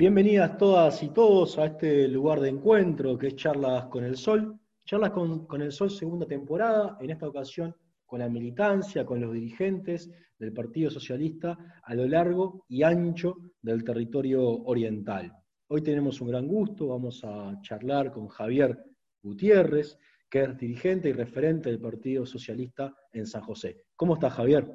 Bienvenidas todas y todos a este lugar de encuentro que es Charlas con el Sol. Charlas con, el Sol segunda temporada, en esta ocasión con la militancia, con los dirigentes del Partido Socialista a lo largo y ancho del territorio oriental. Hoy tenemos un gran gusto, vamos a charlar con Javier Gutiérrez, que es dirigente y referente del Partido Socialista en San José. ¿Cómo estás, Javier?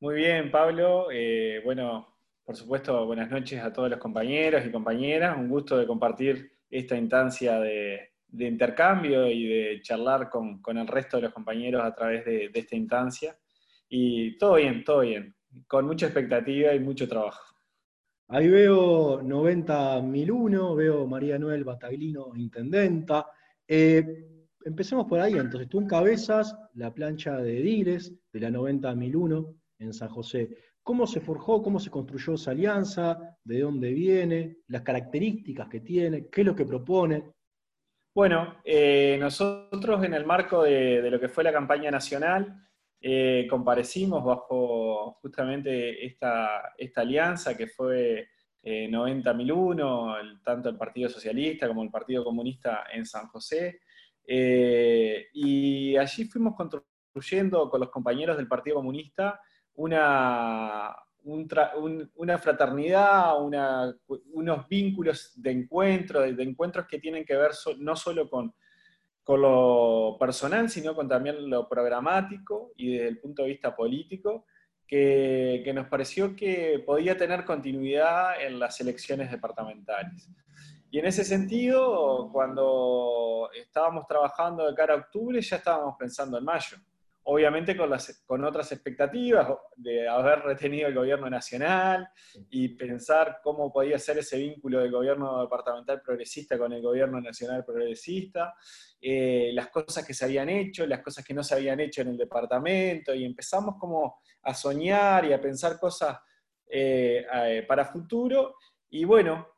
Muy bien, Pablo. Eh, bueno, por supuesto, buenas noches a todos los compañeros y compañeras. Un gusto de compartir esta instancia de, intercambio y de charlar con, el resto de los compañeros a través de, esta instancia. Y todo bien, todo bien, con mucha expectativa y mucho trabajo. Ahí veo 90.001, veo María Noel Bataglino, intendenta. Eh, empecemos por ahí, entonces tú encabezas la plancha de Diles de la 90.001 en San José. ¿Cómo se forjó, cómo se construyó esa alianza? ¿De dónde viene? ¿Las características que tiene? ¿Qué es lo que propone? Bueno, eh, nosotros en el marco de, lo que fue la campaña nacional, eh, comparecimos bajo justamente esta, esta alianza que fue eh, 90.001, tanto el Partido Socialista como el Partido Comunista en San José. Eh, y allí fuimos construyendo con los compañeros del Partido Comunista una, una fraternidad, unos vínculos de encuentro, de, encuentros que tienen que ver no solo con, con lo personal, sino con también lo programático y desde el punto de vista político, que, que, nos pareció que podía tener continuidad en las elecciones departamentales. Y en ese sentido, cuando estábamos trabajando de cara a octubre, ya estábamos pensando en mayo obviamente con, las, con otras expectativas de haber retenido el gobierno nacional y pensar cómo podía ser ese vínculo del gobierno departamental progresista con el gobierno nacional progresista, eh, las cosas que se habían hecho, las cosas que no se habían hecho en el departamento, y empezamos como a soñar y a pensar cosas eh, eh, para futuro. Y bueno,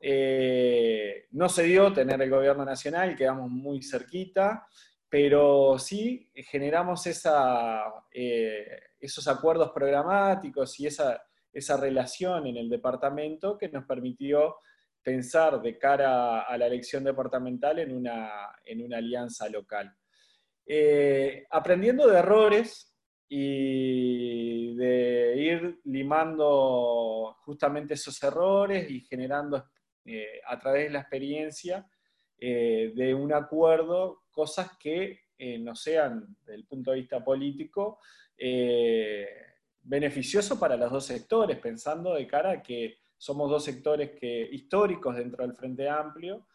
no se dio tener el gobierno nacional, quedamos muy cerquita, pero sí generamos eh, esos acuerdos programáticos y esa, relación en el departamento que nos permitió pensar de cara a la elección departamental en una, alianza local. Eh, aprendiendo de errores y de ir limando justamente esos errores y generando eh, a través de la experiencia de un acuerdo cosas que eh, no sean, desde el punto de vista político, eh, beneficioso para los dos sectores, pensando de cara a que somos dos sectores que, históricos dentro del Frente Amplio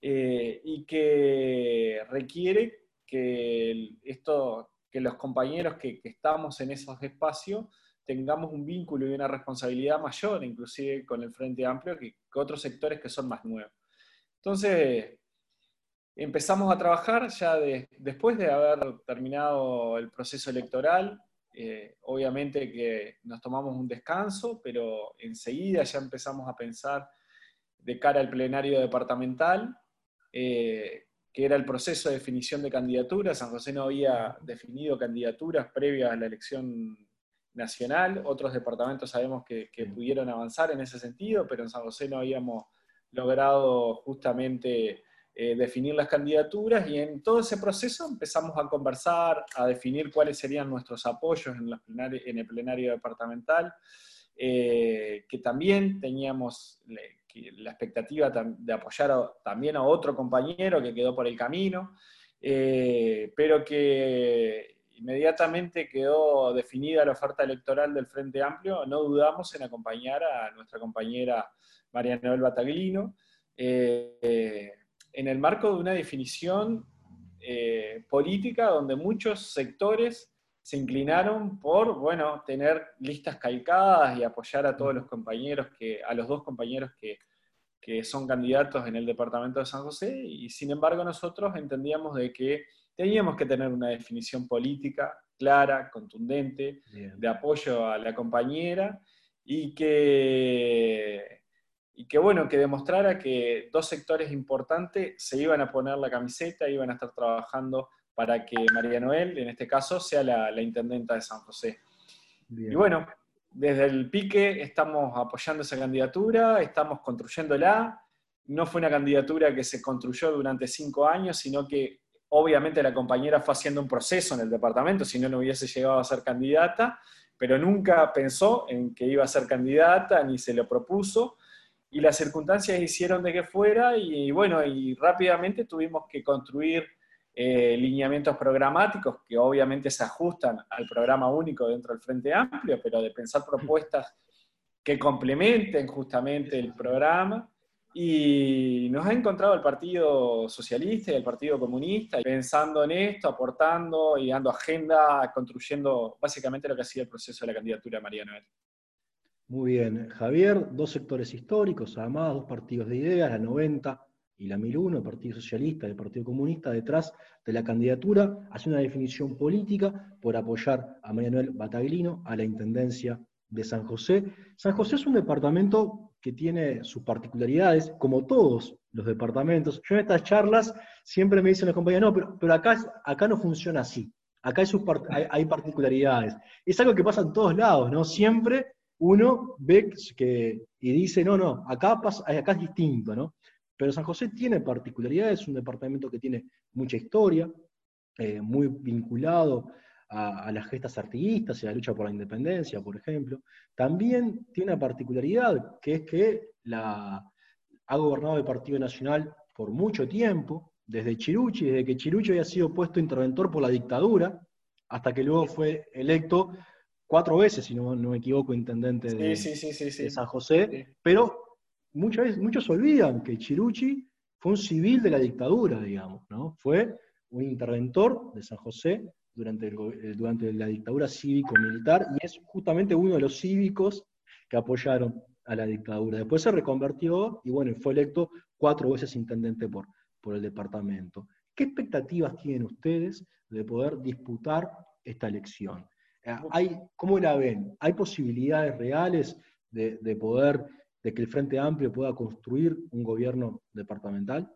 eh, y que requiere que, esto, que los compañeros que, estamos en esos espacios tengamos un vínculo y una responsabilidad mayor, inclusive con el Frente Amplio, que otros sectores que son más nuevos. Entonces, Empezamos a trabajar ya después de haber terminado el proceso electoral. Eh, obviamente que nos tomamos un descanso, pero enseguida ya empezamos a pensar de cara al plenario departamental, eh, que era el proceso de definición de candidaturas. San José no había definido candidaturas previas a la elección nacional. Otros departamentos sabemos que, que pudieron avanzar en ese sentido, pero en San José no habíamos logrado justamente eh, definir las candidaturas y en todo ese proceso empezamos a conversar, a definir cuáles serían nuestros apoyos en, el plenario departamental, eh, que también teníamos la expectativa de apoyar también a otro compañero que quedó por el camino, eh, pero que inmediatamente quedó definida la oferta electoral del Frente Amplio, no dudamos en acompañar a nuestra compañera María Noel Bataglino. En el marco de una definición eh, política donde muchos sectores se inclinaron por, bueno, tener listas calcadas y apoyar a todos los compañeros, que, a los dos compañeros que, son candidatos en el departamento de San José, y sin embargo nosotros entendíamos de que teníamos que tener una definición política clara, contundente, de apoyo a la compañera, y que y que bueno, que demostrara que dos sectores importantes se iban a poner la camiseta, iban a estar trabajando para que María Noel, en este caso, sea la, intendenta de San José. Y bueno, desde el pique estamos apoyando esa candidatura, estamos construyéndola. No fue una candidatura que se construyó durante cinco años, sino que obviamente la compañera fue haciendo un proceso en el departamento, si no, no hubiese llegado a ser candidata, pero nunca pensó en que iba a ser candidata, ni se lo propuso, y las circunstancias hicieron de que fuera, y bueno, y rápidamente tuvimos que construir eh, lineamientos programáticos que obviamente se ajustan al programa único dentro del Frente Amplio, pero de pensar propuestas que complementen justamente el programa. Y nos ha encontrado el Partido Socialista y el Partido Comunista pensando en esto, aportando y dando agenda, construyendo básicamente lo que ha sido el proceso de la candidatura de María Noel. Muy bien, Javier, dos sectores históricos, además dos partidos de ideas, la 90 y la 1001, el Partido Socialista y el Partido Comunista, detrás de la candidatura, hace una definición política por apoyar a María Noel Bataglino a la Intendencia de San José. San José es un departamento que tiene sus particularidades, como todos los departamentos. Yo en estas charlas siempre me dicen los compañeros, no, pero, acá, no funciona así. Acá hay, particularidades. Es algo que pasa en todos lados, ¿no? Siempre uno ve que, y dice, no, no, acá, pasa, acá es distinto, ¿no? Pero San José tiene particularidades, es un departamento que tiene mucha historia, eh, muy vinculado a, las gestas artiguistas y a la lucha por la independencia, por ejemplo. También tiene una particularidad, que es que ha gobernado el Partido Nacional por mucho tiempo, desde Chiruchi, desde que Chiruchi había sido puesto interventor por la dictadura, hasta que luego fue electo cuatro veces, si no, me equivoco, intendente de, de San José, pero muchas veces, muchos olvidan que Chiruchi fue un civil de la dictadura, digamos, ¿no? Fue un interventor de San José durante, eh, durante la dictadura cívico-militar y es justamente uno de los cívicos que apoyaron a la dictadura. Después se reconvertió y bueno, fue electo cuatro veces intendente por, por el departamento. ¿Qué expectativas tienen ustedes de poder disputar esta elección? ¿Hay, ¿Cómo la ven? ¿Hay posibilidades reales de, de poder de que el Frente Amplio pueda construir un gobierno departamental?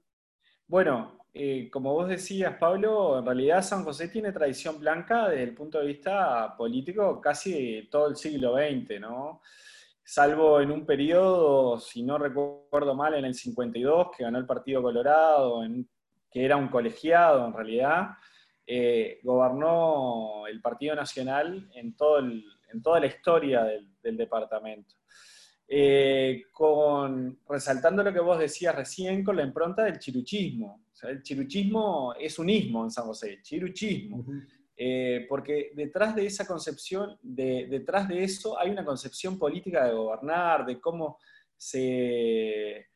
Bueno, eh, como vos decías, Pablo, en realidad San José tiene tradición blanca desde el punto de vista político casi todo el siglo XX, ¿no? Salvo en un periodo, si no recuerdo mal, en el 52, que ganó el Partido Colorado, que era un colegiado en realidad, eh, gobernó el Partido Nacional en, todo en toda la historia del departamento. Eh, con, resaltando lo que vos decías recién con la impronta del chiruchismo. el chiruchismo es un ismo en San José, chiruchismo. Eh, porque detrás de esa concepción, detrás de eso hay una concepción política de gobernar, de cómo se,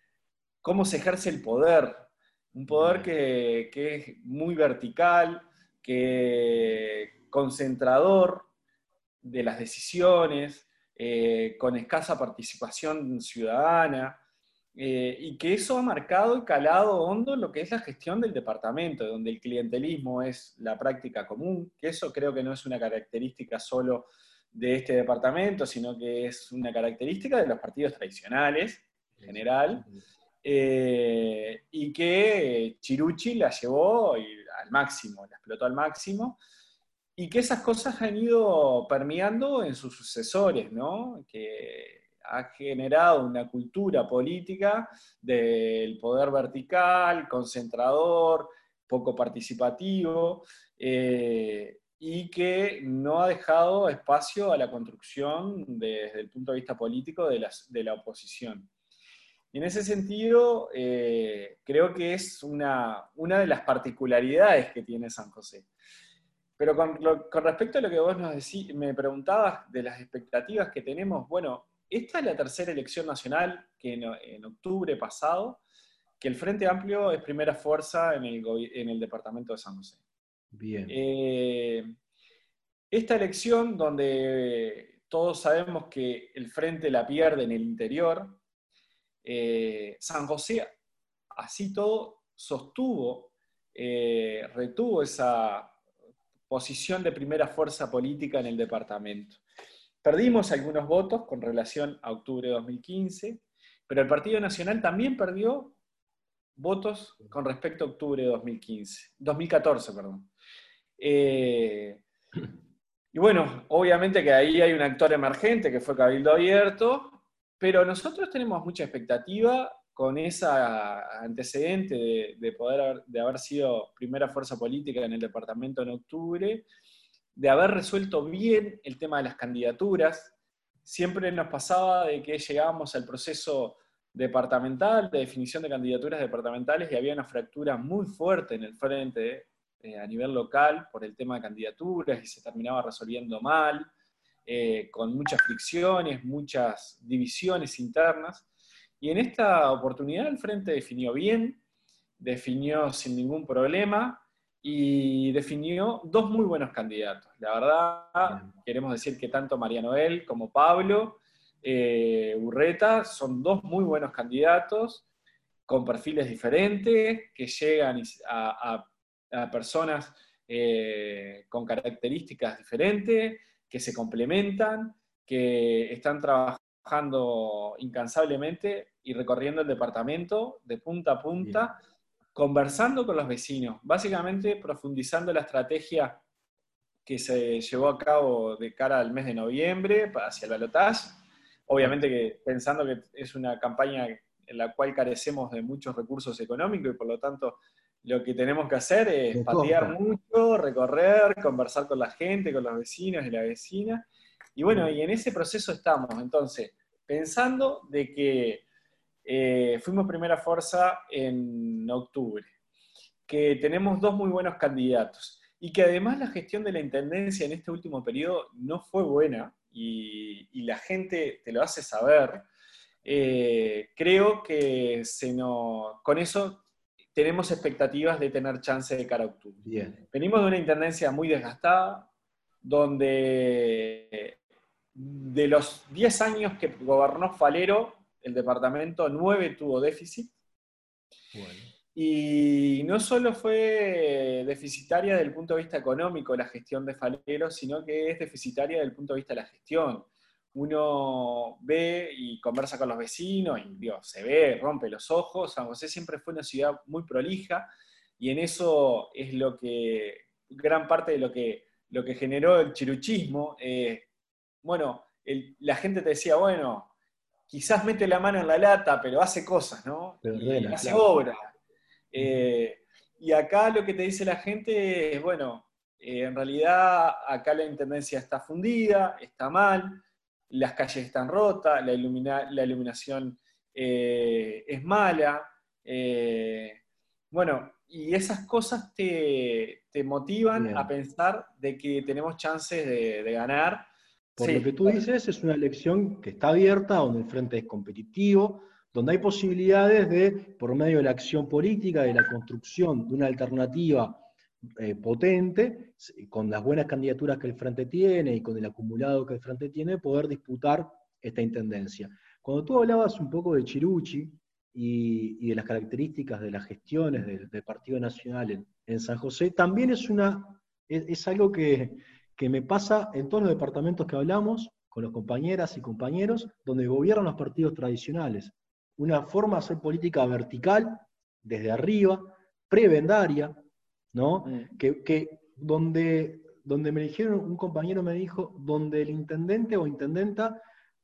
cómo se ejerce el poder. Un poder que, que es muy vertical, que concentrador de las decisiones, eh, con escasa participación ciudadana, eh, y que eso ha marcado y calado hondo lo que es la gestión del departamento, donde el clientelismo es la práctica común, que eso creo que no es una característica solo de este departamento, sino que es una característica de los partidos tradicionales en general, eh, y que Chiruchi la llevó al máximo, la explotó al máximo, y que esas cosas han ido permeando en sus sucesores, ¿no? Que ha generado una cultura política del poder vertical, concentrador, poco participativo, eh, y que no ha dejado espacio a la construcción desde el punto de vista político de, de la oposición. Y en ese sentido, eh, creo que es una, una de las particularidades que tiene San José. Pero con, respecto a lo que vos nos me preguntabas de las expectativas que tenemos, bueno, esta es la tercera elección nacional que en, octubre pasado, que el Frente Amplio es primera fuerza en el, departamento de San José. Bien. Eh, esta elección, donde todos sabemos que el Frente la pierde en el interior, eh, San José, así todo, sostuvo, eh, retuvo esa posición de primera fuerza política en el departamento. Perdimos algunos votos con relación a octubre de 2015, pero el Partido Nacional también perdió votos con respecto a octubre de 2015, 2014, perdón. Eh, y bueno, obviamente que ahí hay un actor emergente que fue Cabildo Abierto, pero nosotros tenemos mucha expectativa con ese antecedente de, poder de haber sido primera fuerza política en el departamento en octubre, de haber resuelto bien el tema de las candidaturas. Siempre nos pasaba de que llegábamos al proceso departamental, de definición de candidaturas departamentales, y había una fractura muy fuerte en el frente eh, a nivel local por el tema de candidaturas y se terminaba resolviendo mal, eh, con muchas fricciones, muchas divisiones internas. Y en esta oportunidad el Frente definió bien, definió sin ningún problema y definió dos muy buenos candidatos. La verdad, queremos decir que tanto María Noel como Pablo eh, Urreta son dos muy buenos candidatos con perfiles diferentes, que llegan a a personas eh, con características diferentes, que se complementan, que están trabajando incansablemente y recorriendo el departamento de punta a punta, conversando con los vecinos, básicamente profundizando la estrategia que se llevó a cabo de cara al mes de noviembre hacia el balotaje. Obviamente que pensando que es una campaña en la cual carecemos de muchos recursos económicos y por lo tanto lo que tenemos que hacer es patear mucho, recorrer, conversar con la gente, con los vecinos y la vecina. Y bueno, y en ese proceso estamos. Entonces, pensando de que eh, fuimos primera fuerza en octubre, que tenemos dos muy buenos candidatos y que además la gestión de la Intendencia en este último periodo no fue buena y, la gente te lo hace saber, eh, creo que se nos, con eso tenemos expectativas de tener chance de cara a octubre. Venimos de una intendencia muy desgastada, donde de los 10 años que gobernó Falero, el departamento 9 tuvo déficit. Y no solo fue deficitaria desde el punto de vista económico la gestión de Falero, sino que es deficitaria desde el punto de vista de la gestión uno ve y conversa con los vecinos y se ve, rompe los ojos. San José siempre fue una ciudad muy prolija y en eso es lo que, gran parte de lo que, lo que generó el chiruchismo. Eh, bueno, la gente te decía, bueno, quizás mete la mano en la lata, pero hace cosas, ¿no? y hace obra. Eh, y acá lo que te dice la gente es, bueno, eh, en realidad acá la intendencia está fundida, está mal, las calles están rotas, la, la iluminación eh, es mala. Eh, bueno, y esas cosas te, motivan a pensar de que tenemos chances de, ganar. Por lo que tú dices, es una elección que está abierta, donde el frente es competitivo, donde hay posibilidades de, por medio de la acción política, de la construcción de una alternativa eh, potente, con las buenas candidaturas que el Frente tiene y con el acumulado que el Frente tiene, poder disputar esta intendencia. Cuando tú hablabas un poco de Chiruchi y, de las características de las gestiones del, Partido Nacional en, San José, también es, una, es, algo que, que me pasa en todos los departamentos que hablamos, con los compañeras y compañeros, donde gobiernan los partidos tradicionales. Una forma de hacer política vertical, desde arriba, prebendaria, ¿no? Mm. Que, donde, donde me dijeron, un compañero me dijo, donde el intendente o intendenta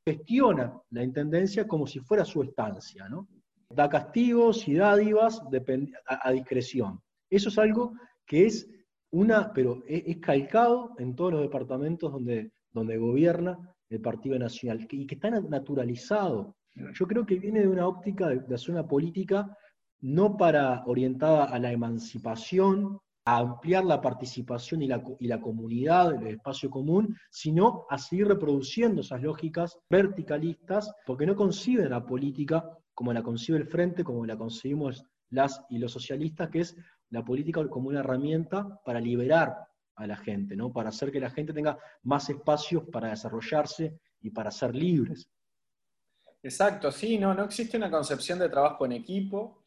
gestiona la intendencia como si fuera su estancia, ¿no? Da castigos y dádivas a, a discreción. Eso es algo que es una, pero es, calcado en todos los departamentos donde, donde gobierna el Partido Nacional y que está naturalizado. Yo creo que viene de una óptica de, de hacer una política no para orientada a la emancipación, a ampliar la participación y la, y la comunidad, el espacio común, sino a seguir reproduciendo esas lógicas verticalistas, porque no conciben la política como la concibe el Frente, como la concebimos las y los socialistas, que es la política como una herramienta para liberar a la gente, ¿no? para hacer que la gente tenga más espacios para desarrollarse y para ser libres. Exacto, sí, no, no existe una concepción de trabajo en equipo,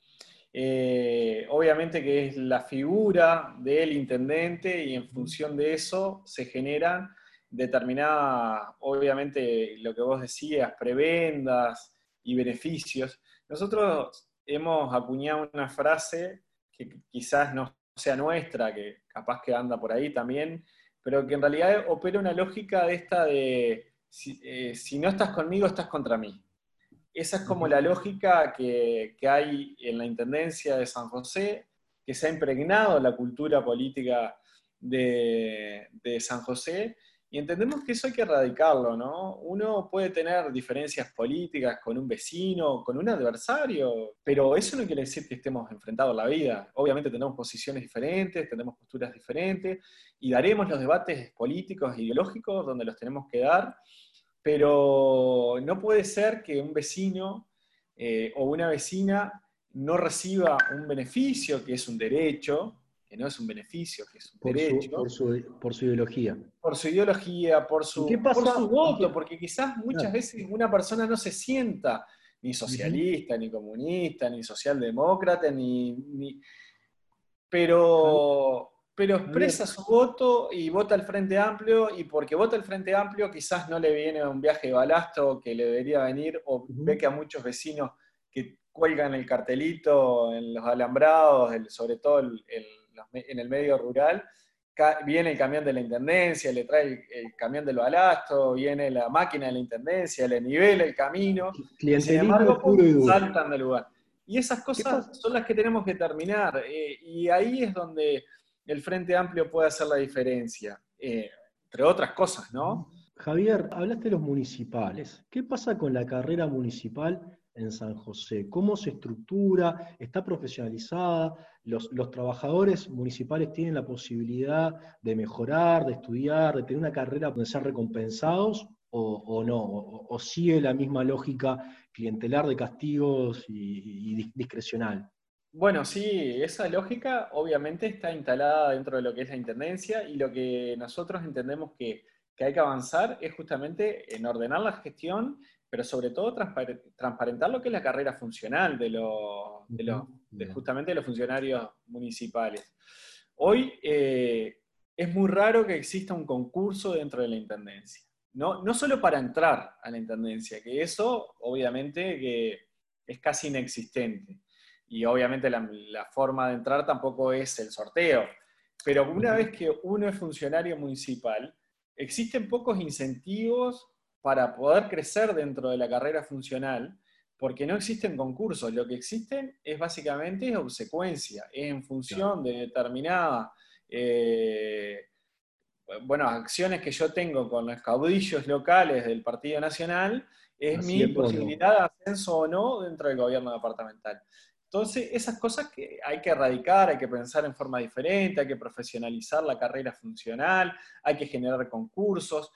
eh, obviamente que es la figura del intendente y en función de eso se generan determinadas, obviamente lo que vos decías, prebendas y beneficios. Nosotros hemos acuñado una frase que quizás no sea nuestra, que capaz que anda por ahí también, pero que en realidad opera una lógica de esta de, si, eh, no estás conmigo, estás contra mí. Esa es como la lógica que, hay en la Intendencia de San José, que se ha impregnado la cultura política de, de San José y entendemos que eso hay que erradicarlo, ¿no? Uno puede tener diferencias políticas con un vecino, con un adversario, pero eso no quiere decir que estemos enfrentados a la vida. Obviamente tenemos posiciones diferentes, tenemos posturas diferentes y daremos los debates políticos e ideológicos donde los tenemos que dar, pero no puede ser que un vecino eh, o una vecina no reciba un beneficio, que es un derecho, que no es un beneficio, que es un por derecho. Su, por, su, ideología. Por su ideología, por su, por su voto, porque quizás muchas veces una persona no se sienta ni socialista, ni comunista, ni socialdemócrata, ni... Pero, pero expresa su voto y vota al Frente Amplio, y porque vota el Frente Amplio quizás no le viene un viaje de balasto que le debería venir, o ve que a muchos vecinos que cuelgan el cartelito en los alambrados, sobre todo el en el medio rural, viene el camión de la intendencia, le trae el, camión del balasto, viene la máquina de la intendencia, le nivela el camino, y sin embargo, saltan del lugar. Y esas cosas son las que tenemos que terminar, eh, y ahí es donde el Frente Amplio puede hacer la diferencia, eh, entre otras cosas, ¿no? Javier, hablaste de los municipales. ¿Qué pasa con la carrera municipal en San José? ¿Cómo se estructura? ¿Está profesionalizada? ¿Los, trabajadores municipales tienen la posibilidad de mejorar, de estudiar, de tener una carrera donde ser recompensados o, no? O, sigue la misma lógica clientelar de castigos y, discrecional? Bueno, sí, esa lógica obviamente está instalada dentro de lo que es la Intendencia y lo que nosotros entendemos que, que hay que avanzar es justamente en ordenar la gestión pero sobre todo transparentar lo que es la carrera funcional de, de, justamente de los funcionarios municipales. Hoy eh, es muy raro que exista un concurso dentro de la Intendencia. No, no solo para entrar a la Intendencia, que eso obviamente que es casi inexistente. Y obviamente la, la forma de entrar tampoco es el sorteo. Pero una vez que uno es funcionario municipal, existen pocos incentivos para poder crecer dentro de la carrera funcional, porque no existen concursos, lo que existen es básicamente obsecuencia, es en función de determinada eh, bueno, acciones que yo tengo con los caudillos locales del Partido Nacional, es mi posibilidad de ascenso o no dentro del gobierno departamental. Entonces, esas cosas que hay que erradicar, hay que pensar en forma diferente, hay que profesionalizar la carrera funcional, hay que generar concursos.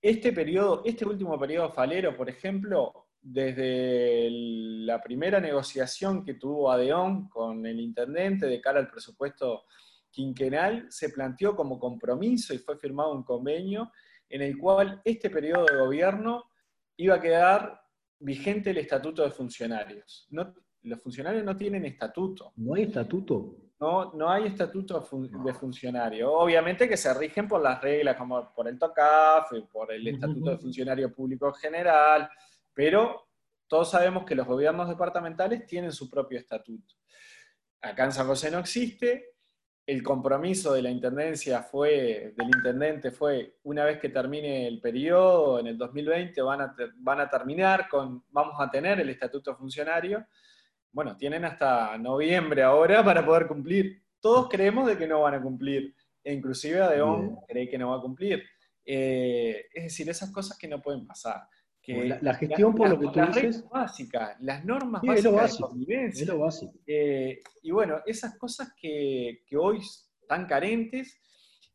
Este periodo, este último periodo falero, por ejemplo, desde la primera negociación que tuvo Adeón con el intendente de cara al presupuesto quinquenal, se planteó como compromiso y fue firmado un convenio en el cual este periodo de gobierno iba a quedar vigente el estatuto de funcionarios. Los funcionarios no tienen estatuto. ¿No hay estatuto? No, no hay estatuto de funcionario. Obviamente que se rigen por las reglas como por el TOCAF, por el Estatuto de Funcionario Público General, pero todos sabemos que los gobiernos departamentales tienen su propio estatuto. Acá en San José no existe. El compromiso de la intendencia fue, del intendente fue, una vez que termine el periodo, en el 2020, van a, van a terminar con, vamos a tener el estatuto funcionario bueno, tienen hasta noviembre ahora para poder cumplir. Todos creemos de que no van a cumplir, e inclusive Adeón cree que no va a cumplir. Eh, es decir, esas cosas que no pueden pasar. Que la, gestión, por lo que tú las dices. básicas, las normas básicas de convivencia. Es lo básico. Eh, y bueno, esas cosas que, que hoy están carentes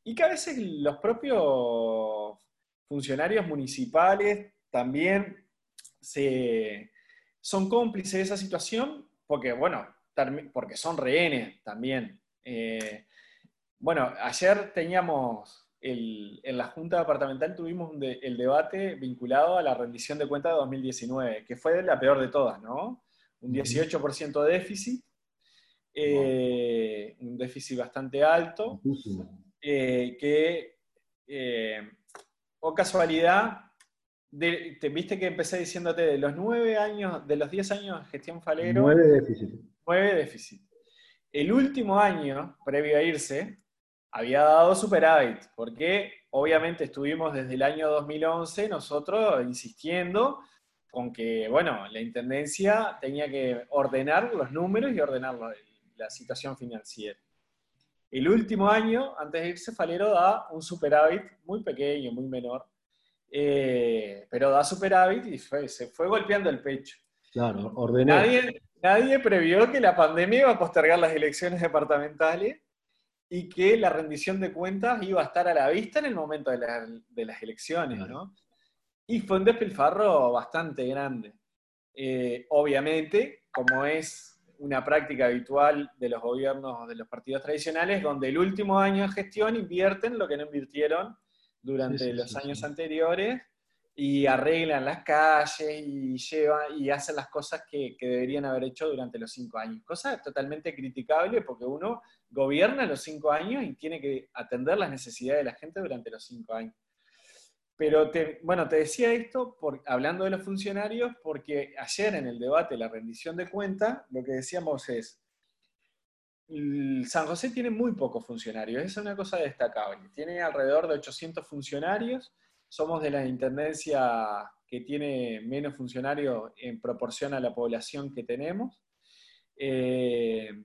y que a veces los propios funcionarios municipales también se, son cómplices de esa situación porque, bueno, porque son rehenes también. Eh, bueno, ayer teníamos, en la Junta Departamental tuvimos el debate vinculado a la rendición de cuentas de 2019, que fue la peor de todas, ¿no? Un 18% de déficit, eh, un déficit bastante alto, eh, que, o casualidad, te viste que empecé diciéndote de los nueve años, de los diez años de gestión Falero. Nueve déficit. Nueve déficit. El último año, previo a irse, había dado superávit, porque obviamente estuvimos desde el año 2011 nosotros insistiendo con que, bueno, la Intendencia tenía que ordenar los números y ordenar la, situación financiera. El último año, antes de irse, Falero da un superávit muy pequeño, muy menor, eh, pero da superávit y se fue golpeando el pecho. Claro, ordenó. Nadie, nadie previó que la pandemia iba a postergar las elecciones departamentales y que la rendición de cuentas iba a estar a la vista en el momento de, las elecciones, ¿no? Y fue un despilfarro bastante grande. Eh, obviamente, como es una práctica habitual de los gobiernos de los partidos tradicionales, donde el último año de gestión invierten lo que no invirtieron durante los años anteriores y arreglan las calles y llevan y hacen las cosas que, deberían haber hecho durante los cinco años. Cosa totalmente criticable porque uno gobierna los cinco años y tiene que atender las necesidades de la gente durante los cinco años. Pero bueno, te decía esto por, hablando de los funcionarios porque ayer en el debate de la rendición de cuentas lo que decíamos es, San José tiene muy pocos funcionarios, es una cosa destacable. Tiene alrededor de 800 funcionarios somos de la intendencia que tiene menos funcionarios en proporción a la población que tenemos, eh,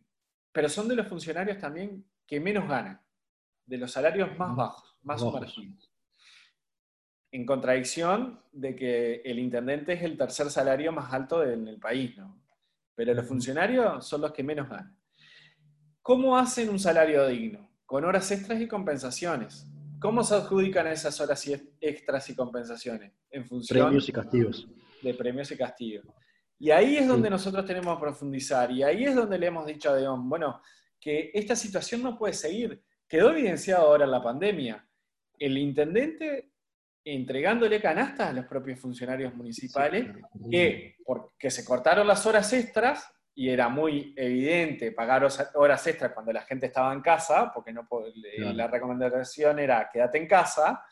pero son de los funcionarios también que menos ganan, de los salarios más bajos, más sumergidos. En contradicción de que el intendente es el tercer salario más alto en el país, ¿no? Pero los funcionarios son los que menos ganan. ¿Cómo hacen un salario digno? Con horas extras y compensaciones. ¿Cómo se adjudican esas horas extras y compensaciones? En función premios y castigos. de premios y castigos. Y ahí es donde nosotros tenemos que profundizar, y ahí es donde le hemos dicho a Deón, bueno, que esta situación no puede seguir. Quedó evidenciado ahora en la pandemia. El intendente entregándole canastas a los propios funcionarios municipales, que porque se cortaron las horas extras, y era muy evidente pagar horas extras cuando la gente estaba en casa, porque no la recomendación era quédate en casa,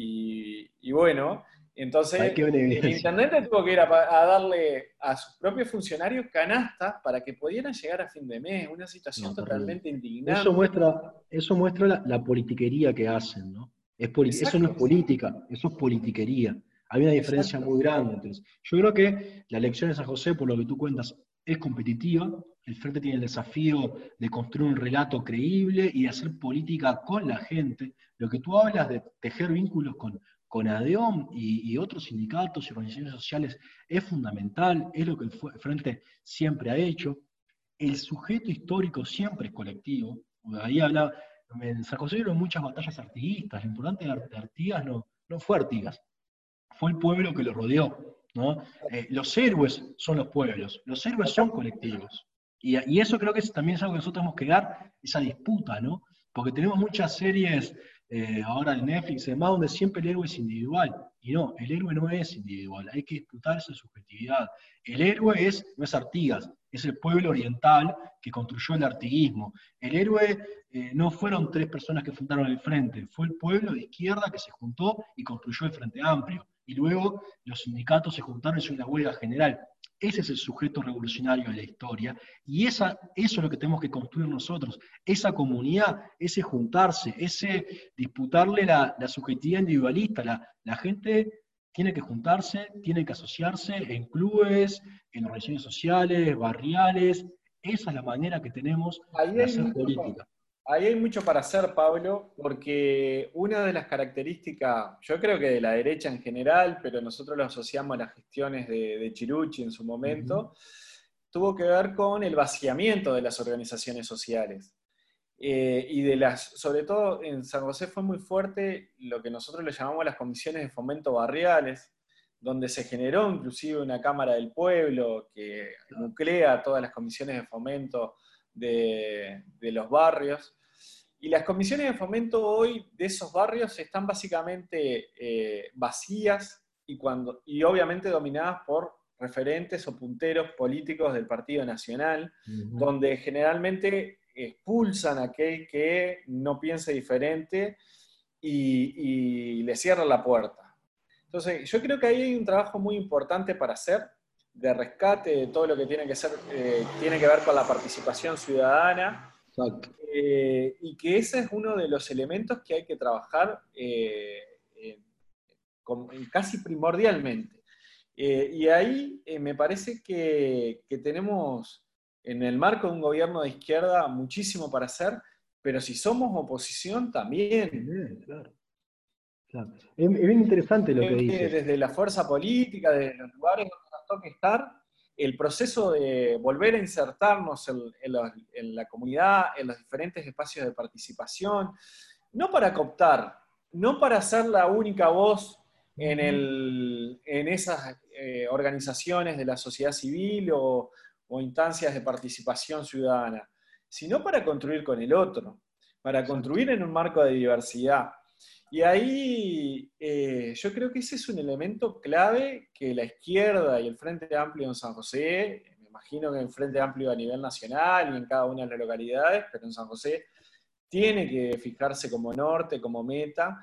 y, bueno, entonces el intendente tuvo que ir a, darle a sus propios funcionarios canastas para que pudieran llegar a fin de mes, una situación totalmente indignante. Eso muestra, eso muestra la, politiquería que hacen, ¿no? Es eso no es política, eso es politiquería. Hay una diferencia muy grande. Entonces, yo creo que la elección de San José, por lo que tú cuentas, es competitiva, el Frente tiene el desafío de construir un relato creíble y de hacer política con la gente. Lo que tú hablas de tejer vínculos con, con ADEOM y, otros sindicatos y organizaciones sociales es fundamental, es lo que el Frente siempre ha hecho. El sujeto histórico siempre es colectivo. Ahí hablaba, en San José muchas batallas artiguistas, lo importante de Artigas no, no fue Artigas, fue el pueblo que lo rodeó. Eh, los héroes son los pueblos, los héroes son colectivos. Y, eso creo que también es algo que nosotros tenemos que dar, esa disputa, ¿no? Porque tenemos muchas series eh, ahora en Netflix y demás donde siempre el héroe es individual. Y no, el héroe no es individual, hay que disputar esa subjetividad. El héroe es, no es Artigas, es el pueblo oriental que construyó el artiguismo. El héroe eh, no fueron tres personas que fundaron el frente, fue el pueblo de izquierda que se juntó y construyó el Frente Amplio y luego los sindicatos se juntaron y hizo una huelga general. Ese es el sujeto revolucionario de la historia y esa, eso es lo que tenemos que construir nosotros, esa comunidad, ese juntarse, ese disputarle la, subjetividad individualista. La, la, gente tiene que juntarse, tiene que asociarse en clubes, en organizaciones sociales, barriales. Esa es la manera que tenemos de hacer política. Ahí hay mucho para hacer, Pablo, porque una de las características, yo creo que de la derecha en general, pero nosotros lo asociamos a las gestiones de, Chiruchi en su momento, tuvo que ver con el vaciamiento de las organizaciones sociales. Eh, y de las, sobre todo en San José fue muy fuerte lo que nosotros le llamamos las comisiones de fomento barriales, donde se generó inclusive una Cámara del Pueblo que nuclea todas las comisiones de fomento de, de los barrios. Y las comisiones de fomento hoy de esos barrios están básicamente eh, vacías y, cuando, y obviamente dominadas por referentes o punteros políticos del Partido Nacional, donde generalmente expulsan a aquel que no piense diferente y, le cierran la puerta. Entonces, yo creo que ahí hay un trabajo muy importante para hacer de rescate de todo lo que tiene que, ser, eh, tiene que ver con la participación ciudadana Eh, y que ese es uno de los elementos que hay que trabajar eh, casi primordialmente. Eh, y ahí me parece que, tenemos en el marco de un gobierno de izquierda muchísimo para hacer, pero si somos oposición también. claro. Es, bien interesante lo que dice. Desde la fuerza política, desde los lugares donde nos toque estar, el proceso de volver a insertarnos en, la, comunidad, en los diferentes espacios de participación, no para cooptar, no para ser la única voz en, en esas eh, organizaciones de la sociedad civil o, instancias de participación ciudadana, sino para construir con el otro, para construir en un marco de diversidad. Y ahí eh, yo creo que ese es un elemento clave que la izquierda y el Frente Amplio en San José, me imagino que el Frente Amplio a nivel nacional y en cada una de las localidades, pero en San José tiene que fijarse como norte, como meta,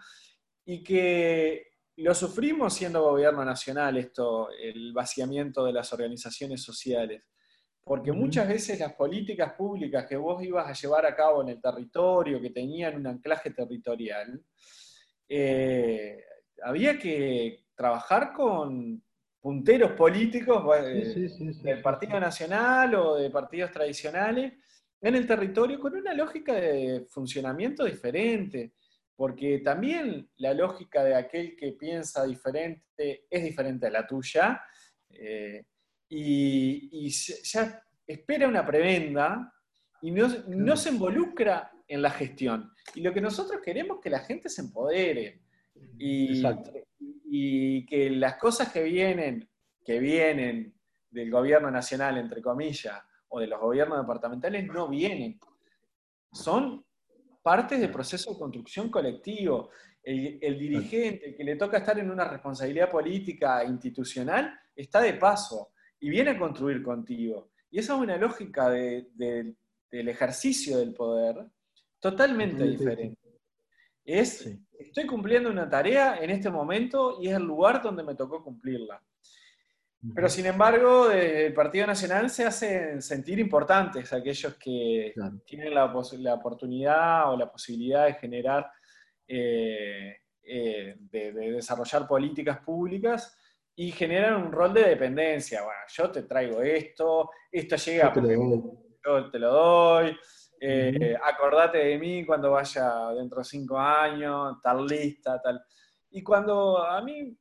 y que lo sufrimos siendo gobierno nacional, esto, el vaciamiento de las organizaciones sociales. Porque muchas veces las políticas públicas que vos ibas a llevar a cabo en el territorio, que tenían un anclaje territorial, eh, había que trabajar con punteros políticos eh, del Partido Nacional o de partidos tradicionales en el territorio con una lógica de funcionamiento diferente, porque también la lógica de aquel que piensa diferente es diferente a la tuya, eh, y, ya espera una prebenda y no, no se involucra en la gestión. Y lo que nosotros queremos es que la gente se empodere y, y que las cosas que vienen, que vienen del gobierno nacional, entre comillas, o de los gobiernos departamentales, no vienen. Son partes del proceso de construcción colectivo. El, el, dirigente, el que le toca estar en una responsabilidad política institucional, está de paso y viene a construir contigo. Y esa es una lógica del ejercicio del poder totalmente diferente. Es, estoy cumpliendo una tarea en este momento y es el lugar donde me tocó cumplirla. Pero sin embargo, el Partido Nacional se hacen sentir importantes aquellos que tienen la, oportunidad o la posibilidad de generar, eh, eh, de, desarrollar políticas públicas y generan un rol de dependencia. Bueno, yo te traigo esto, esto llega yo te lo doy. Eh, acordate de mí cuando vaya dentro de cinco años, tal lista, tal. Y cuando a mí,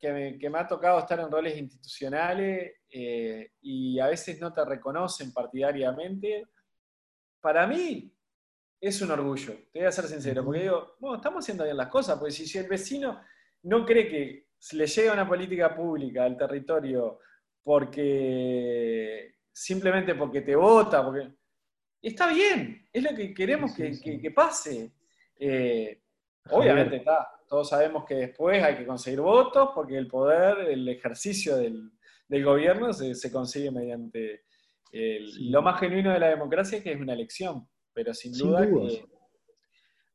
que me, ha tocado estar en roles institucionales eh, y a veces no te reconocen partidariamente, para mí es un orgullo, te voy a ser sincero, porque digo, bueno, estamos haciendo bien las cosas, porque si, si el vecino no cree que le llega una política pública al territorio porque simplemente porque te vota, porque está bien, es lo que queremos que, pase. Eh, obviamente está, todos sabemos que después hay que conseguir votos porque el poder, el ejercicio del, gobierno se, consigue mediante lo más genuino de la democracia, que es una elección, pero sin, duda que,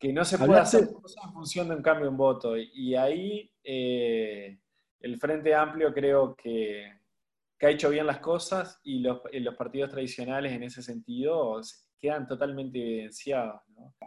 no se puede hacer cosas en función de un cambio en voto. Y, ahí eh, el Frente Amplio creo que, que ha hecho bien las cosas y los, los partidos tradicionales en ese sentido quedan totalmente evidenciados.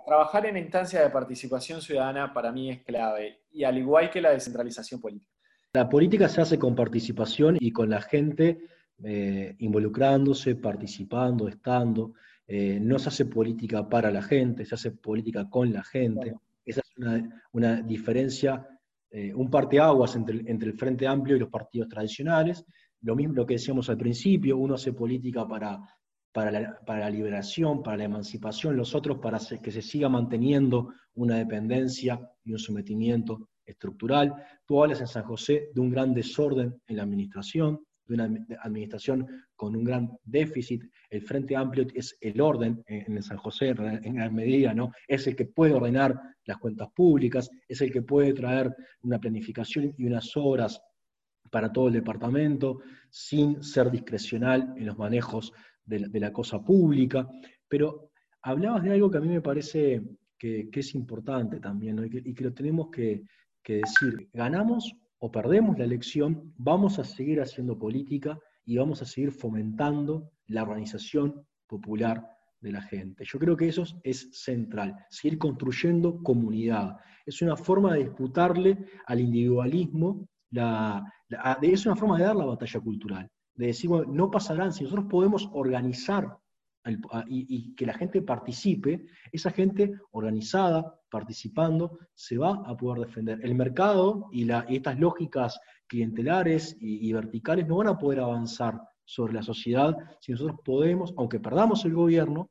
Trabajar en instancias de participación ciudadana para mí es clave, y al igual que la descentralización política. La política se hace con participación y con la gente eh, involucrándose, participando, estando. Eh, no se hace política para la gente, se hace política con la gente. Esa es una, una diferencia, eh, un parteaguas entre, entre el Frente Amplio y los partidos tradicionales. Lo mismo que decíamos al principio, uno hace política para, para, la, liberación, para la emancipación, los otros para que se siga manteniendo una dependencia y un sometimiento estructural. Tú hablas en San José de un gran desorden en la administración, de una administración con un gran déficit. El Frente Amplio es el orden en San José en gran medida, ¿no? Es el que puede ordenar las cuentas públicas, es el que puede traer una planificación y unas obras para todo el departamento, sin ser discrecional en los manejos de la, cosa pública. Pero hablabas de algo que a mí me parece que, es importante también, y, que, lo tenemos que, decir. Ganamos o perdemos la elección, vamos a seguir haciendo política y vamos a seguir fomentando la organización popular de la gente. Yo creo que eso es central, seguir construyendo comunidad. Es una forma de disputarle al individualismo, es una forma de dar la batalla cultural, de decir, no pasarán, si nosotros podemos organizar y, que la gente participe, esa gente organizada, participando, se va a poder defender. El mercado y, estas lógicas clientelares y, verticales no van a poder avanzar sobre la sociedad si nosotros podemos, aunque perdamos el gobierno,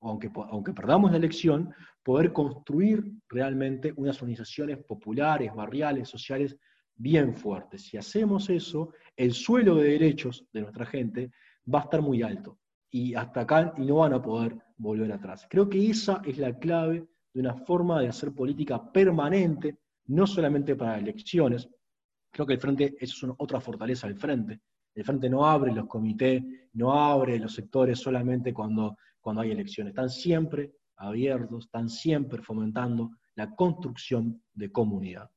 aunque, aunque perdamos la elección, poder construir realmente unas organizaciones populares, barriales, sociales bien fuertes. Si hacemos eso, el suelo de derechos de nuestra gente va a estar muy alto y hasta acá y no van a poder volver atrás. Creo que esa es la clave de una forma de hacer política permanente, no solamente para elecciones. Creo que el Frente, eso es otra fortaleza del Frente. El Frente no abre los comités, no abre los sectores solamente cuando, cuando hay elecciones. Están siempre abiertos, están siempre fomentando la construcción de comunidad.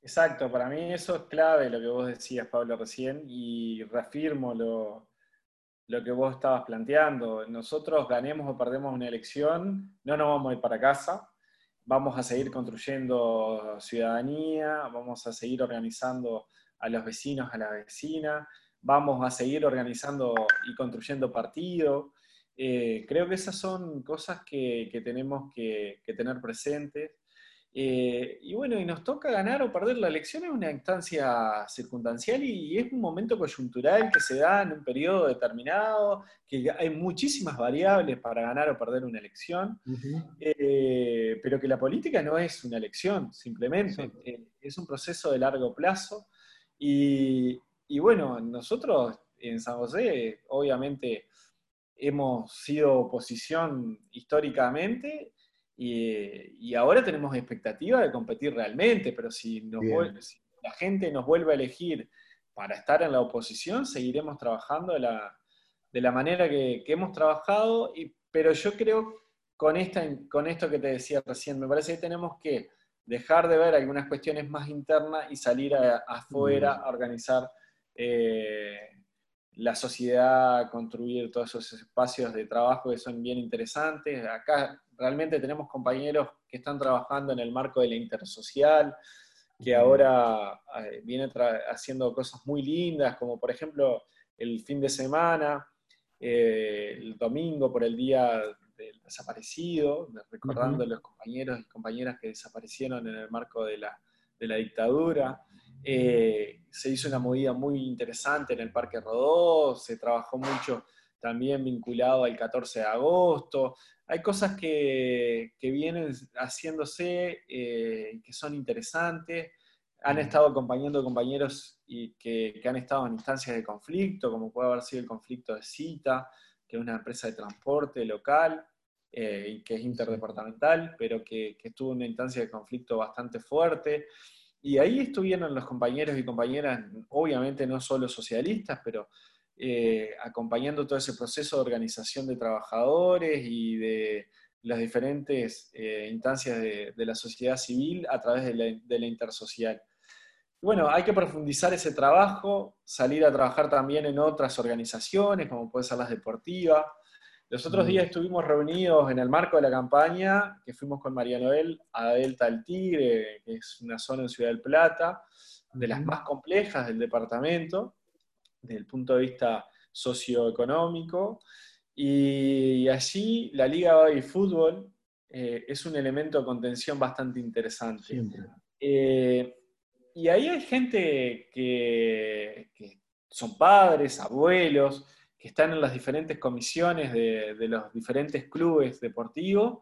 Exacto, para mí eso es clave lo que vos decías, Pablo, recién, y reafirmo lo, lo que vos estabas planteando. Nosotros ganemos o perdemos una elección, no nos vamos a ir para casa, vamos a seguir construyendo ciudadanía, vamos a seguir organizando a los vecinos, a la vecina, vamos a seguir organizando y construyendo partido. Eh, creo que esas son cosas que, tenemos que, que tener presentes eh, y bueno, y nos toca ganar o perder la elección en una instancia circunstancial y, es un momento coyuntural que se da en un periodo determinado, que hay muchísimas variables para ganar o perder una elección, eh, pero que la política no es una elección, simplemente, eh, es un proceso de largo plazo. Y, y bueno, nosotros en San José, obviamente, hemos sido oposición históricamente y, ahora tenemos expectativa de competir realmente, pero si, la gente nos vuelve a elegir para estar en la oposición, seguiremos trabajando de la, manera que, hemos trabajado, y, pero yo creo con, esta, con esto que te decía recién, me parece que tenemos que dejar de ver algunas cuestiones más internas y salir afuera a organizar eh, la sociedad, construir todos esos espacios de trabajo que son bien interesantes. Acá realmente tenemos compañeros que están trabajando en el marco de la intersocial, que ahora eh, viene haciendo cosas muy lindas, como por ejemplo el fin de semana, eh, el domingo por el día del desaparecido, recordando a los compañeros y compañeras que desaparecieron en el marco de la, dictadura. Eh, se hizo una movida muy interesante en el Parque Rodó, se trabajó mucho también vinculado al 14 de agosto. Hay cosas que, vienen haciéndose eh, que son interesantes. Han estado acompañando compañeros y que, han estado en instancias de conflicto, como puede haber sido el conflicto de Cita, que es una empresa de transporte local eh, y que es interdepartamental, pero que, que estuvo en una instancia de conflicto bastante fuerte. Y ahí estuvieron los compañeros y compañeras, obviamente no solo socialistas, pero eh, acompañando todo ese proceso de organización de trabajadores y de las diferentes eh, instancias de, la sociedad civil a través de la, intersocial. Bueno, hay que profundizar ese trabajo, salir a trabajar también en otras organizaciones, como puede ser las deportivas. Los otros días estuvimos reunidos en el marco de la campaña, que fuimos con María Noel a Delta del Tigre, que es una zona en Ciudad del Plata, de las más complejas del departamento, desde el punto de vista socioeconómico. Y allí la Liga de Fútbol eh, es un elemento de contención bastante interesante. Eh, y ahí hay gente que, son padres, abuelos, que están en las diferentes comisiones de, los diferentes clubes deportivos,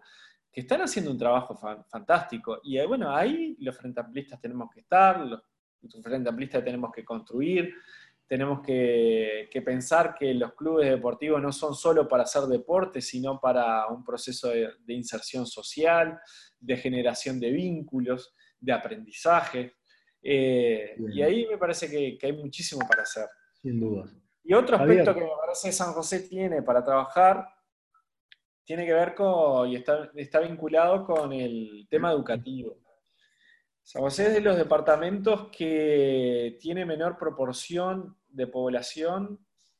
que están haciendo un trabajo fantástico. Y eh, bueno, ahí los frente amplistas tenemos que estar, los, los frente amplistas tenemos que construir, tenemos que, pensar que los clubes deportivos no son solo para hacer deporte, sino para un proceso de, inserción social, de generación de vínculos, de aprendizaje. Eh, y ahí me parece que, hay muchísimo para hacer. Sin duda. Y otro aspecto que me parece que San José tiene para trabajar tiene que ver con, y está, está vinculado con el tema educativo. San José es de los departamentos que tiene menor proporción de población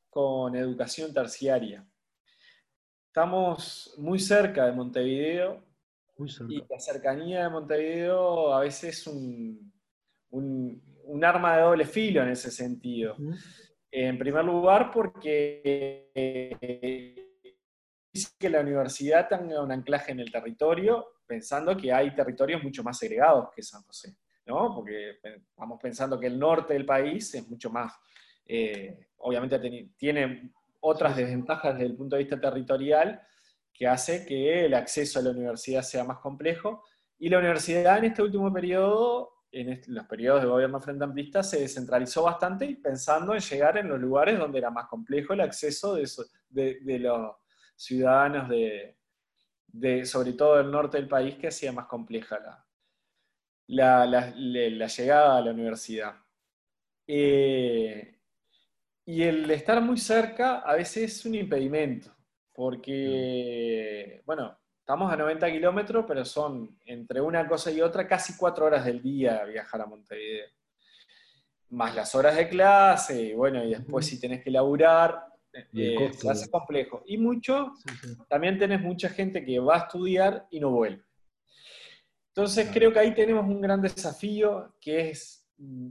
con educación terciaria. estamos muy cerca de Montevideo. Y la cercanía de Montevideo a veces es un, un, arma de doble filo en ese sentido. En primer lugar, porque dice que la universidad tenga un anclaje en el territorio, pensando que hay territorios mucho más segregados que San José, ¿no? Porque estamos pensando que el norte del país es mucho más, eh, obviamente tiene otras desventajas desde el punto de vista territorial, que hace que el acceso a la universidad sea más complejo. Y la universidad en este último periodo, en los periodos de gobierno frente amplista, se descentralizó bastante pensando en llegar en los lugares donde era más complejo el acceso de, los ciudadanos de, sobre todo del norte del país, que hacía más compleja la, llegada a la universidad. Eh, y el estar muy cerca a veces es un impedimento porque, bueno, estamos a 90 kilómetros, pero son entre una cosa y otra casi cuatro horas del día viajar a Montevideo. Más las horas de clase, y bueno, y después si tenés que laburar, eh, se hace complejo. Y mucho, también tenés mucha gente que va a estudiar y no vuelve. Entonces creo que ahí tenemos un gran desafío que es mm,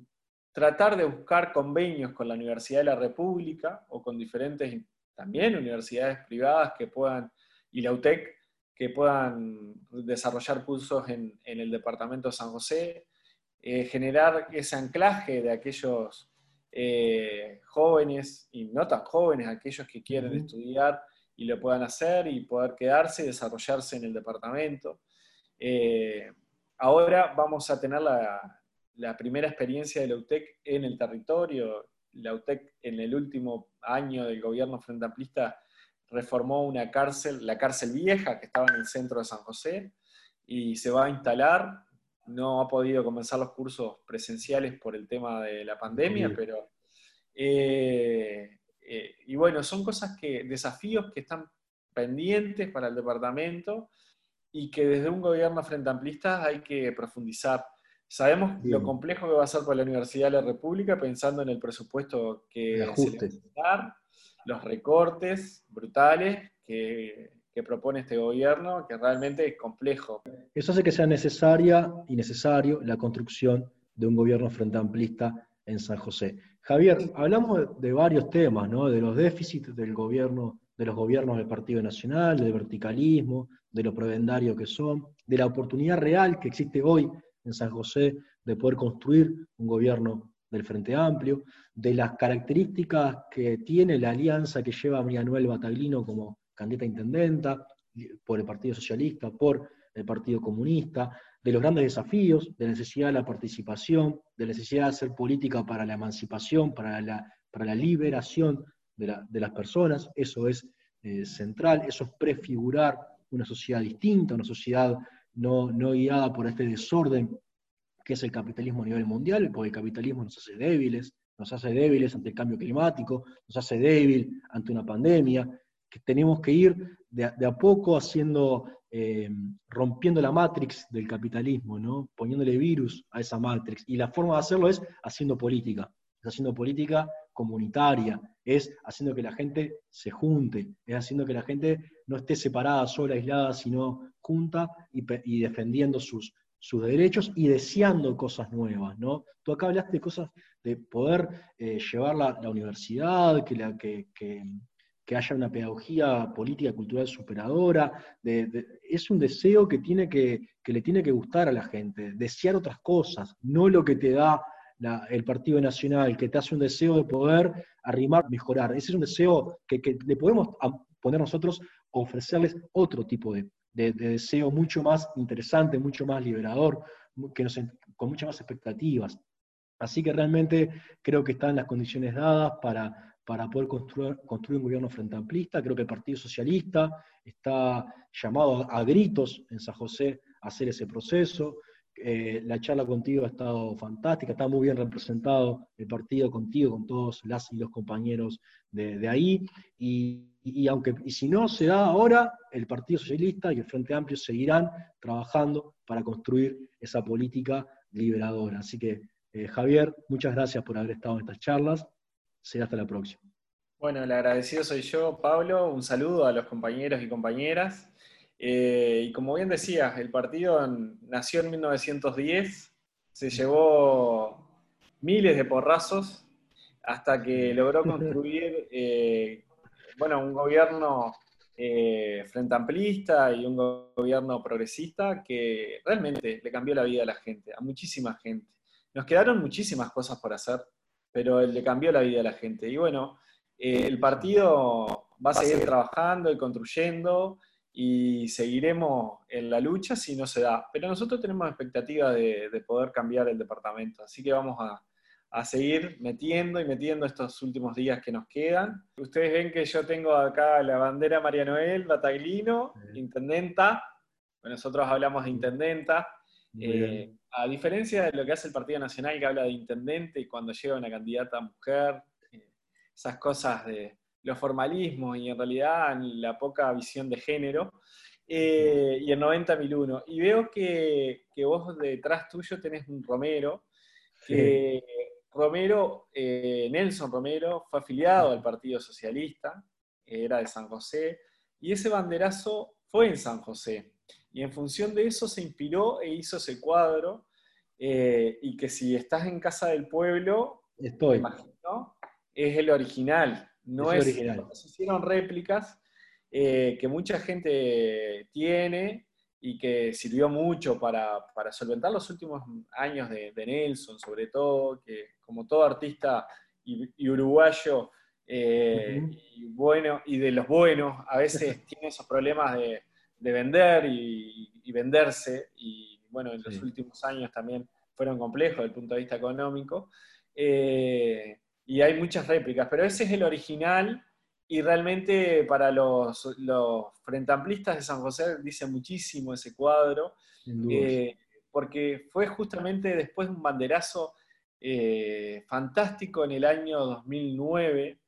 tratar de buscar convenios con la Universidad de la República o con diferentes también universidades privadas que puedan, y la UTEC, que puedan desarrollar cursos en, el departamento de San José, eh, generar ese anclaje de aquellos eh, jóvenes y no tan jóvenes, aquellos que quieren estudiar y lo puedan hacer y poder quedarse y desarrollarse en el departamento. Eh, ahora vamos a tener la, la, primera experiencia de la UTEC en el territorio la UTEC en el último año del gobierno frente amplista reformó una cárcel, la cárcel vieja que estaba en el centro de San José, y se va a instalar. No ha podido comenzar los cursos presenciales por el tema de la pandemia, pero... Eh, eh, y bueno, son cosas que, desafíos que están pendientes para el departamento y que desde un gobierno frente amplista hay que profundizar. Sabemos lo complejo que va a ser para la Universidad de la República pensando en el presupuesto que se le dar, los recortes brutales que, propone este gobierno, que realmente es complejo. Eso hace que sea necesaria y necesario la construcción de un gobierno frente amplista en San José. Javier, hablamos de varios temas, ¿no? de los déficits del gobierno, de los gobiernos del Partido Nacional, del verticalismo, de lo prebendario que son, de la oportunidad real que existe hoy en San José de poder construir un gobierno del Frente Amplio, de las características que tiene la alianza que lleva a María Noel Bataglino como candidata a intendenta, por el Partido Socialista, por el Partido Comunista, de los grandes desafíos, de la necesidad de la participación, de la necesidad de hacer política para la emancipación, para la, para la liberación de, las personas, eso es eh, central, eso es prefigurar una sociedad distinta, una sociedad no, guiada por este desorden que es el capitalismo a nivel mundial, porque el capitalismo nos hace débiles, nos hace débiles ante el cambio climático, nos hace débil ante una pandemia, que tenemos que ir de, a poco haciendo, eh, rompiendo la matrix del capitalismo, ¿no? poniéndole virus a esa matrix. Y la forma de hacerlo es haciendo política, es haciendo política comunitaria, es haciendo que la gente se junte, es haciendo que la gente no esté separada, sola, aislada, sino junta y, defendiendo sus, sus derechos y deseando cosas nuevas, ¿no? Tú acá hablaste de cosas de poder eh, llevar la, la, universidad, que, la, que, que, haya una pedagogía política, cultural superadora, es un deseo que, tiene que, que le tiene que gustar a la gente, desear otras cosas, no lo que te da el Partido Nacional, que te hace un deseo de poder arrimar, mejorar. Ese es un deseo que, que le podemos poner nosotros, ofrecerles otro tipo de, de, deseo mucho más interesante, mucho más liberador, que con muchas más expectativas. Así que realmente creo que están las condiciones dadas para, para poder construir, construir un gobierno frente amplista. Creo que el Partido Socialista está llamado a, gritos en San José a hacer ese proceso. Eh, la charla contigo ha estado fantástica, está muy bien representado el partido contigo, con todos las y los compañeros de, ahí. Y, y, aunque, y si no se da ahora, el Partido Socialista y el Frente Amplio seguirán trabajando para construir esa política liberadora. Así que, eh, Javier, muchas gracias por haber estado en estas charlas. Será hasta la próxima. Bueno, el agradecido soy yo, Pablo. Un saludo a los compañeros y compañeras. Eh, y como bien decías, el partido nació en 1910, se llevó miles de porrazos hasta que logró construir eh, bueno, un gobierno eh, frente amplista y un gobierno progresista que realmente le cambió la vida a la gente, a muchísima gente. Nos quedaron muchísimas cosas por hacer, pero le cambió la vida a la gente. Y bueno, eh, el partido va a seguir trabajando y construyendo y seguiremos en la lucha si no se da. Pero nosotros tenemos expectativa de, poder cambiar el departamento, así que vamos a, seguir metiendo y metiendo estos últimos días que nos quedan. Ustedes ven que yo tengo acá la bandera María Noel Bataglino, intendenta. nosotros hablamos de intendenta. Eh, a diferencia de lo que hace el Partido Nacional, que habla de intendente y cuando llega una candidata mujer, esas cosas de los formalismos y en realidad la poca visión de género, eh, y el 90.001. Y veo que, vos detrás tuyo tenés un Romero, que Romero, eh, Nelson Romero, fue afiliado al Partido Socialista, era de San José, y ese banderazo fue en San José. Y en función de eso se inspiró e hizo ese cuadro, eh, y que si estás en Casa del Pueblo, Estoy. imagino, es el original. No es, original. Se hicieron réplicas eh, que mucha gente tiene y que sirvió mucho para, solventar los últimos años de, Nelson, sobre todo, que como todo artista y, uruguayo, eh, y bueno, y de los buenos, a veces tiene esos problemas de, vender y, venderse, y bueno, en los últimos años también fueron complejos desde el punto de vista económico. Eh, y hay muchas réplicas, pero ese es el original y realmente para los, los frentamplistas de San José dice muchísimo ese cuadro, eh, porque fue justamente después de un banderazo eh, fantástico en el año 2009,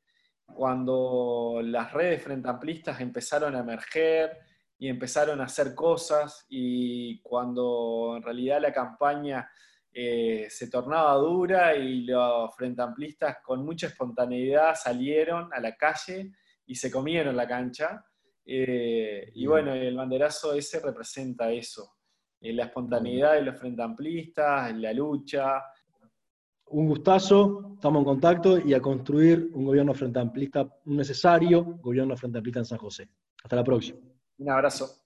cuando las redes frentamplistas empezaron a emerger y empezaron a hacer cosas y cuando en realidad la campaña eh, se tornaba dura y los frentamplistas con mucha espontaneidad salieron a la calle y se comieron la cancha. Eh, y bueno, el banderazo ese representa eso, eh, la espontaneidad de los frentamplistas, la lucha. Un gustazo, estamos en contacto y a construir un gobierno frentamplista, un necesario gobierno frentamplista en San José. Hasta la próxima. Un abrazo.